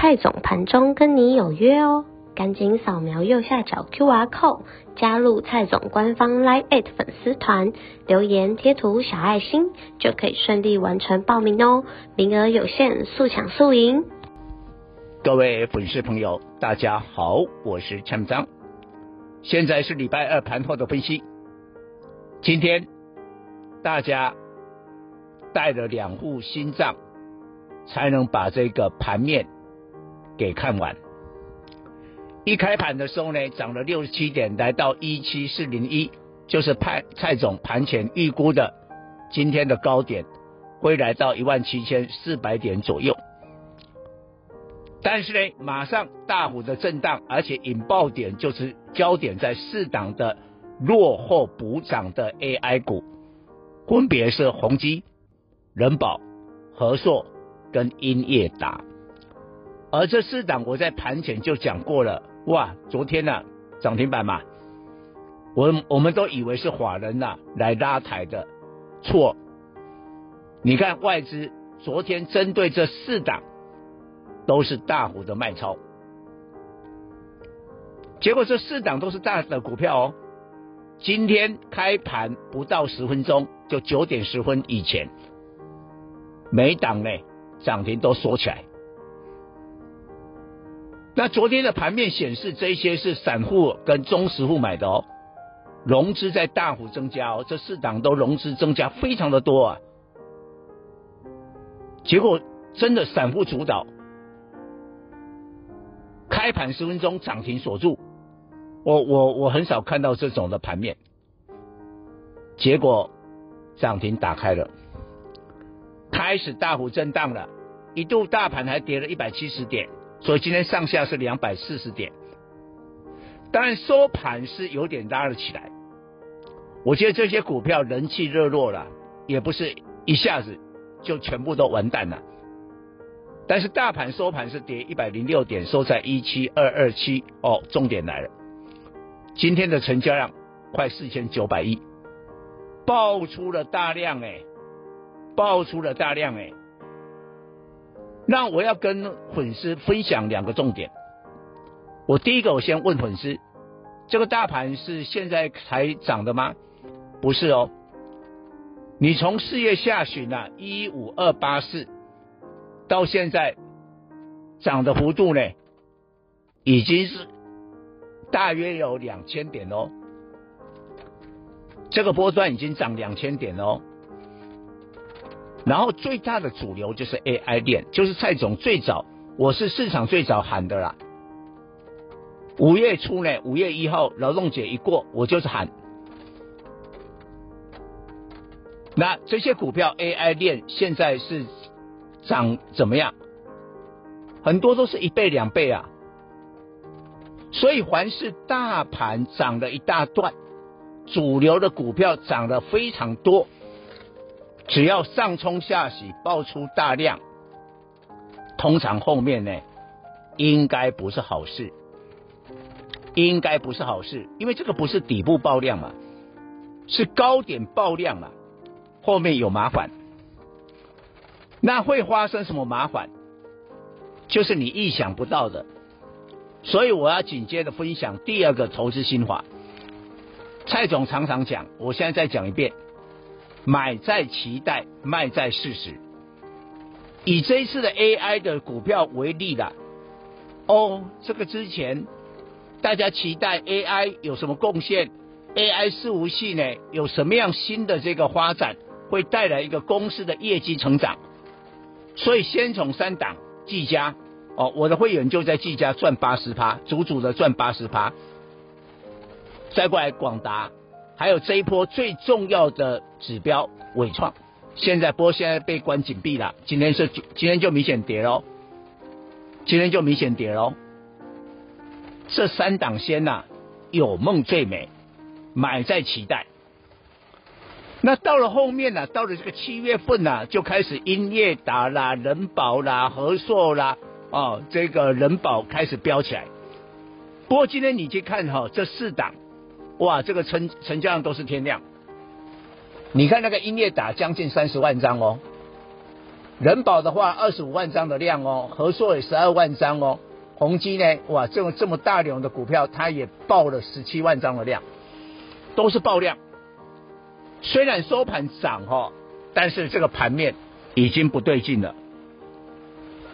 蔡总盘中跟你有约哦，赶紧扫描右下角 QR code 加入蔡总官方 Line@ 粉丝团，留言贴图小爱心就可以顺利完成报名哦，名额有限，速抢速赢。各位粉丝朋友，大家好，我是蔡总，现在是礼拜二盘后的分析。今天大家带了两副心脏，才能把这个盘面。给看完，一开盘的时候呢，涨了六十七点，来到一七四零一，就是派蔡总盘前预估的今天的高点会来到一万七千四百点左右。但是呢，马上大幅的震荡，而且引爆点就是焦点在四档的落后补涨的 AI 股，分别是宏基、人保、和硕跟英业达。而这四档我在盘前就讲过了，哇，昨天呢、啊、涨停板嘛，我我们都以为是法人呐、啊、来拉抬的，错。你看外资昨天针对这四档都是大幅的卖超，结果这四档都是大的股票哦。今天开盘不到十分钟，就九点十分以前，每档呢涨停都缩起来。那昨天的盘面显示，这些是散户跟中实户买的哦，融资在大幅增加哦，这四档都融资增加非常的多啊。结果真的散户主导，开盘十分钟涨停锁住，我我我很少看到这种的盘面。结果涨停打开了，开始大幅震荡了，一度大盘还跌了一百七十点。所以今天上下是两百四十点，当然收盘是有点拉了起来。我觉得这些股票人气热络了，也不是一下子就全部都完蛋了。但是大盘收盘是跌一百零六点，收在一七二二七。哦，重点来了，今天的成交量快四千九百亿，爆出了大量哎，爆出了大量哎。那我要跟粉丝分享两个重点。我第一个，我先问粉丝，这个大盘是现在才涨的吗？不是哦。你从四月下旬啊，一五二八四到现在涨的幅度呢，已经是大约有两千点哦。这个波段已经涨两千点哦。然后最大的主流就是 AI 链，就是蔡总最早，我是市场最早喊的啦。五月初呢，五月一号劳动节一过，我就是喊。那这些股票 AI 链现在是涨怎么样？很多都是一倍两倍啊。所以凡是大盘涨了一大段，主流的股票涨了非常多。只要上冲下洗，爆出大量，通常后面呢，应该不是好事，应该不是好事，因为这个不是底部爆量嘛，是高点爆量嘛，后面有麻烦。那会发生什么麻烦？就是你意想不到的。所以我要紧接着分享第二个投资心法。蔡总常常讲，我现在再讲一遍。买在期待，卖在事实。以这一次的 AI 的股票为例啦，哦，这个之前大家期待 AI 有什么贡献？AI 伺服器呢，有什么样新的这个发展，会带来一个公司的业绩成长？所以先从三档技嘉，哦，我的会员就在技嘉赚八十趴，足足的赚八十趴。再过来广达。还有这一波最重要的指标纬创，现在波现在被关紧闭了，今天是今天就明显跌喽，今天就明显跌喽。这三档先呐、啊，有梦最美，买在期待。那到了后面呢、啊，到了这个七月份呢、啊，就开始英业达啦、人保啦、和硕啦，哦，这个人保开始飙起来。不过今天你去看哈、哦，这四档，哇，这个成成交量都是天量。你看那个英业达将近三十万张哦，人保的话二十五万张的量哦，合硕也十二万张哦，宏基呢，哇，这么这么大量的股票，它也爆了十七万张的量，都是爆量。虽然收盘涨哈，但是这个盘面已经不对劲了。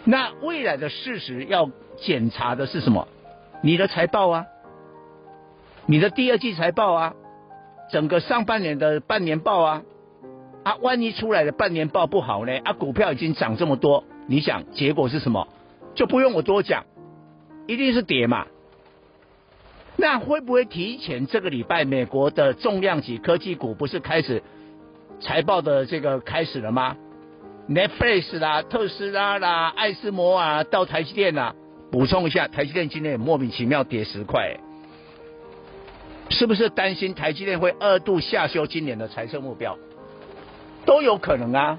那未来的事实要检查的是什么？你的财报啊，你的第二季财报啊，整个上半年的半年报啊，啊，万一出来的半年报不好呢？啊，股票已经涨这么多，你想结果是什么？就不用我多讲，一定是跌嘛。那会不会提前这个礼拜，美国的重量级科技股不是开始财报的这个开始了吗？Netflix 啦、特斯拉啦、艾斯摩啊，到台积电啦。补充一下，台积电今天也莫名其妙跌十块，是不是担心台积电会二度下修今年的财政目标？都有可能啊。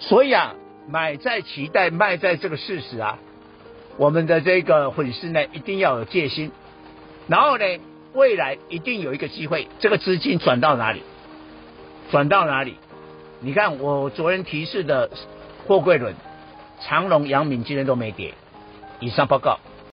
所以啊，买在期待，卖在这个事实啊。我们的这个粉丝呢，一定要有戒心。然后呢，未来一定有一个机会，这个资金转到哪里？转到哪里？你看我昨天提示的货柜轮、长荣、阳明今天都没跌。以上报告。